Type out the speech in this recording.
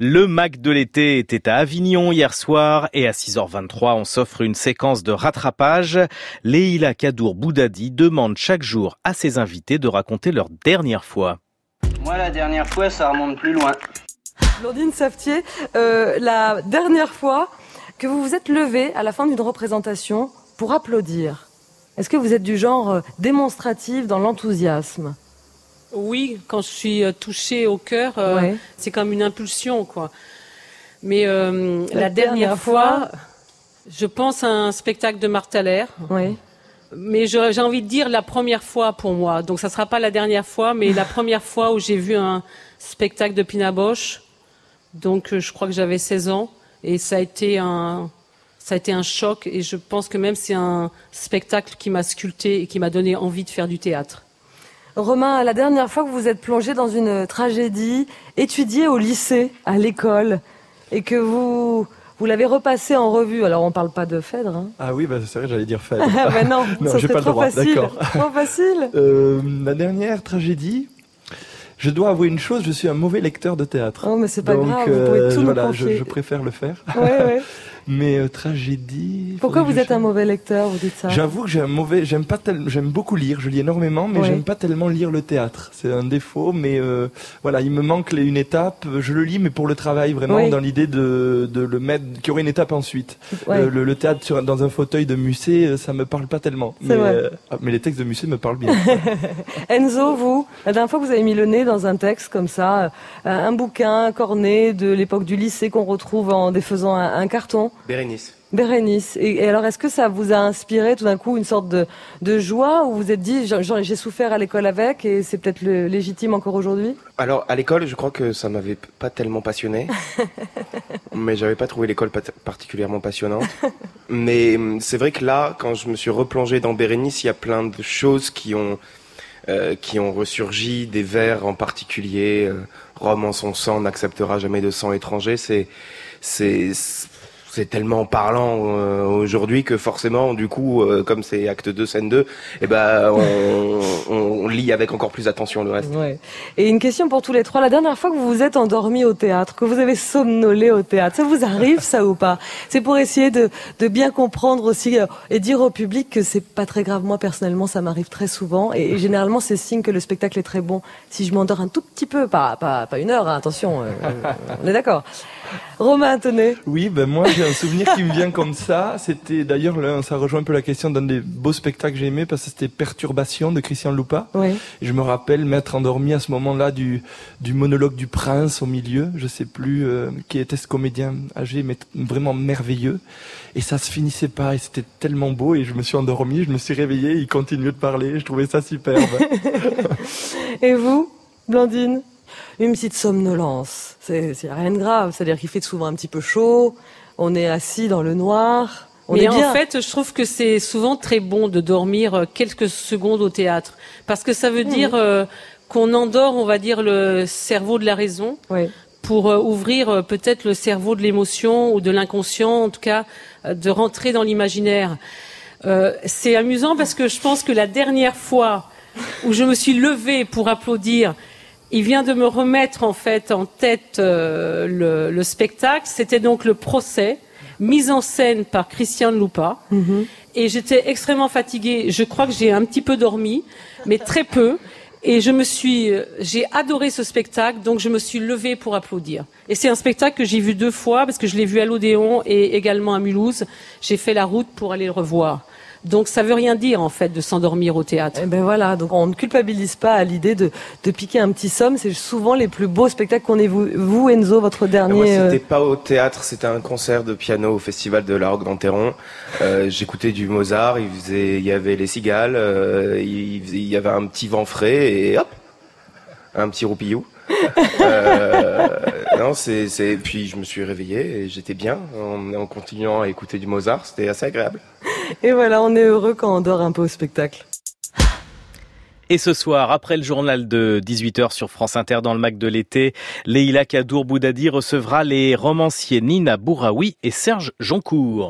Le Mac de l'été était à Avignon hier soir et à 6h23 on s'offre une séquence de rattrapage. Leïla Kadour Boudadi demande chaque jour à ses invités de raconter leur dernière fois. Moi la dernière fois ça remonte plus loin. Blondine Saftier, euh, la dernière fois que vous vous êtes levé à la fin d'une représentation pour applaudir, est-ce que vous êtes du genre euh, démonstratif dans l'enthousiasme? Oui, quand je suis euh, touchée au cœur, euh, c'est comme une impulsion, quoi. Mais euh, la, dernière, fois, je pense à un spectacle de Marthaler. Oui. Mais j'ai envie de dire la première fois pour moi. Donc ça sera pas la dernière fois, mais la première fois où j'ai vu un spectacle de Pina Bosch. Donc je crois que j'avais 16 ans et ça a été un ça a été un choc et je pense que même c'est un spectacle qui m'a sculpté et qui m'a donné envie de faire du théâtre. Romain, la dernière fois que vous êtes plongé dans une tragédie, étudiée au lycée, à l'école, et que vous vous l'avez repassé en revue. Alors on parle pas de Phèdre. Hein. Ah oui, bah, c'est vrai, j'allais dire Phèdre. ah bah non, non ça pas trop, facile. trop facile. Euh, la dernière tragédie, je dois avouer une chose, je suis un mauvais lecteur de théâtre. Oh, mais c'est pas grave, vous pouvez tout voilà, je, je, préfère le faire. Ouais, ouais. Mais euh, tragédie. Pourquoi vous êtes un mauvais lecteur, vous dites ça J'avoue que j'ai un mauvais, j'aime pas tellement, j'aime beaucoup lire, je lis énormément, mais j'aime pas tellement lire le théâtre. C'est un défaut, mais euh, voilà, il me manque une étape. Je le lis, mais pour le travail, vraiment, dans l'idée de, de le mettre, qu'il y aurait une étape ensuite. Le, le, théâtre sur, dans un fauteuil de musée, euh, ça me parle pas tellement. Mais, euh, ah, mais les textes de musée me parlent bien. Enzo, vous, la dernière fois que vous avez mis le nez dans un texte comme ça, un bouquin corné de l'époque du lycée qu'on retrouve en défaisant un, un carton. Bérénice. Bérénice. Et, alors, est-ce que ça vous a inspiré tout d'un coup une sorte de, de joie ou vous vous êtes dit, j'ai souffert à l'école avec et c'est peut-être légitime encore aujourd'hui? Alors, à l'école, je crois que ça m'avait pas tellement passionné. mais j'avais pas trouvé l'école particulièrement passionnante. mais hum, c'est vrai que là, quand je me suis replongé dans Bérénice, il y a plein de choses qui ont, euh, qui ont ressurgi, des vers en particulier. Euh, Rome en son sang n'acceptera jamais de sang étranger. C'est, c'est, c'est tellement parlant euh, aujourd'hui que forcément, du coup, euh, comme c'est acte 2, scène 2, eh ben, on, on, lit avec encore plus attention le reste. Ouais. Et une question pour tous les trois. La dernière fois que vous vous êtes endormi au théâtre, que vous avez somnolé au théâtre, ça vous arrive ça ou pas? C'est pour essayer de, de, bien comprendre aussi euh, et dire au public que c'est pas très grave. Moi, personnellement, ça m'arrive très souvent et, généralement, c'est signe que le spectacle est très bon. Si je m'endors un tout petit peu, pas, pas, pas une heure, hein, attention, on est d'accord. Romain, tenez. Oui, ben moi j'ai un souvenir qui me vient comme ça. C'était d'ailleurs, ça rejoint un peu la question d'un des beaux spectacles que j'ai aimé parce que c'était Perturbation de Christian Loupa. Oui. Et je me rappelle m'être endormi à ce moment-là du, du monologue du prince au milieu. Je sais plus euh, qui était ce comédien âgé, mais vraiment merveilleux. Et ça se finissait pas et c'était tellement beau et je me suis endormi, je me suis réveillé, il continuait de parler. Je trouvais ça superbe. et vous, Blandine? Une petite somnolence. C'est rien de grave. C'est-à-dire qu'il fait souvent un petit peu chaud. On est assis dans le noir. On Mais en fait, je trouve que c'est souvent très bon de dormir euh, quelques secondes au théâtre. Parce que ça veut mmh. dire euh, qu'on endort, on va dire, le cerveau de la raison. Pour euh, ouvrir peut-être le cerveau de l'émotion ou de l'inconscient, en tout cas, de rentrer dans l'imaginaire. c'est amusant parce que je pense que la dernière fois où je me suis levée pour applaudir il vient de me remettre en fait en tête euh, le, spectacle. C'était donc le procès mis en scène par Christian Lupa. Mhm. Et j'étais extrêmement fatiguée. Je crois que j'ai un petit peu dormi, mais très peu. Et je me suis, euh, j'ai adoré ce spectacle, donc je me suis levée pour applaudir. Et c'est un spectacle que j'ai vu deux fois parce que je l'ai vu à l'Odéon et également à Mulhouse. J'ai fait la route pour aller le revoir. Donc ça veut rien dire en fait de s'endormir au théâtre. Eh ben voilà, donc on ne culpabilise pas à l'idée de, de piquer un petit somme. C'est souvent les plus beaux spectacles qu'on ait vu. Vous, Enzo, votre dernier. Moi, c'était euh, pas au théâtre, c'était un concert de piano au festival de la Roque d'Anteron. Euh, J'écoutais du Mozart. Il faisait, il y avait les cigales, euh, il, il, y avait un petit vent frais et hop, un petit roupillou. euh, non, c'est, c'est, puis je me suis réveillé et j'étais bien en, en continuant à écouter du Mozart. C'était assez agréable. Et voilà, on est heureux quand on dort un peu au spectacle. Et ce soir, après le journal de 18h sur France Inter dans le Mac de l'été, Leïla Kadour Boudadi recevra les romanciers Nina Bouraoui et Serge Joncourt.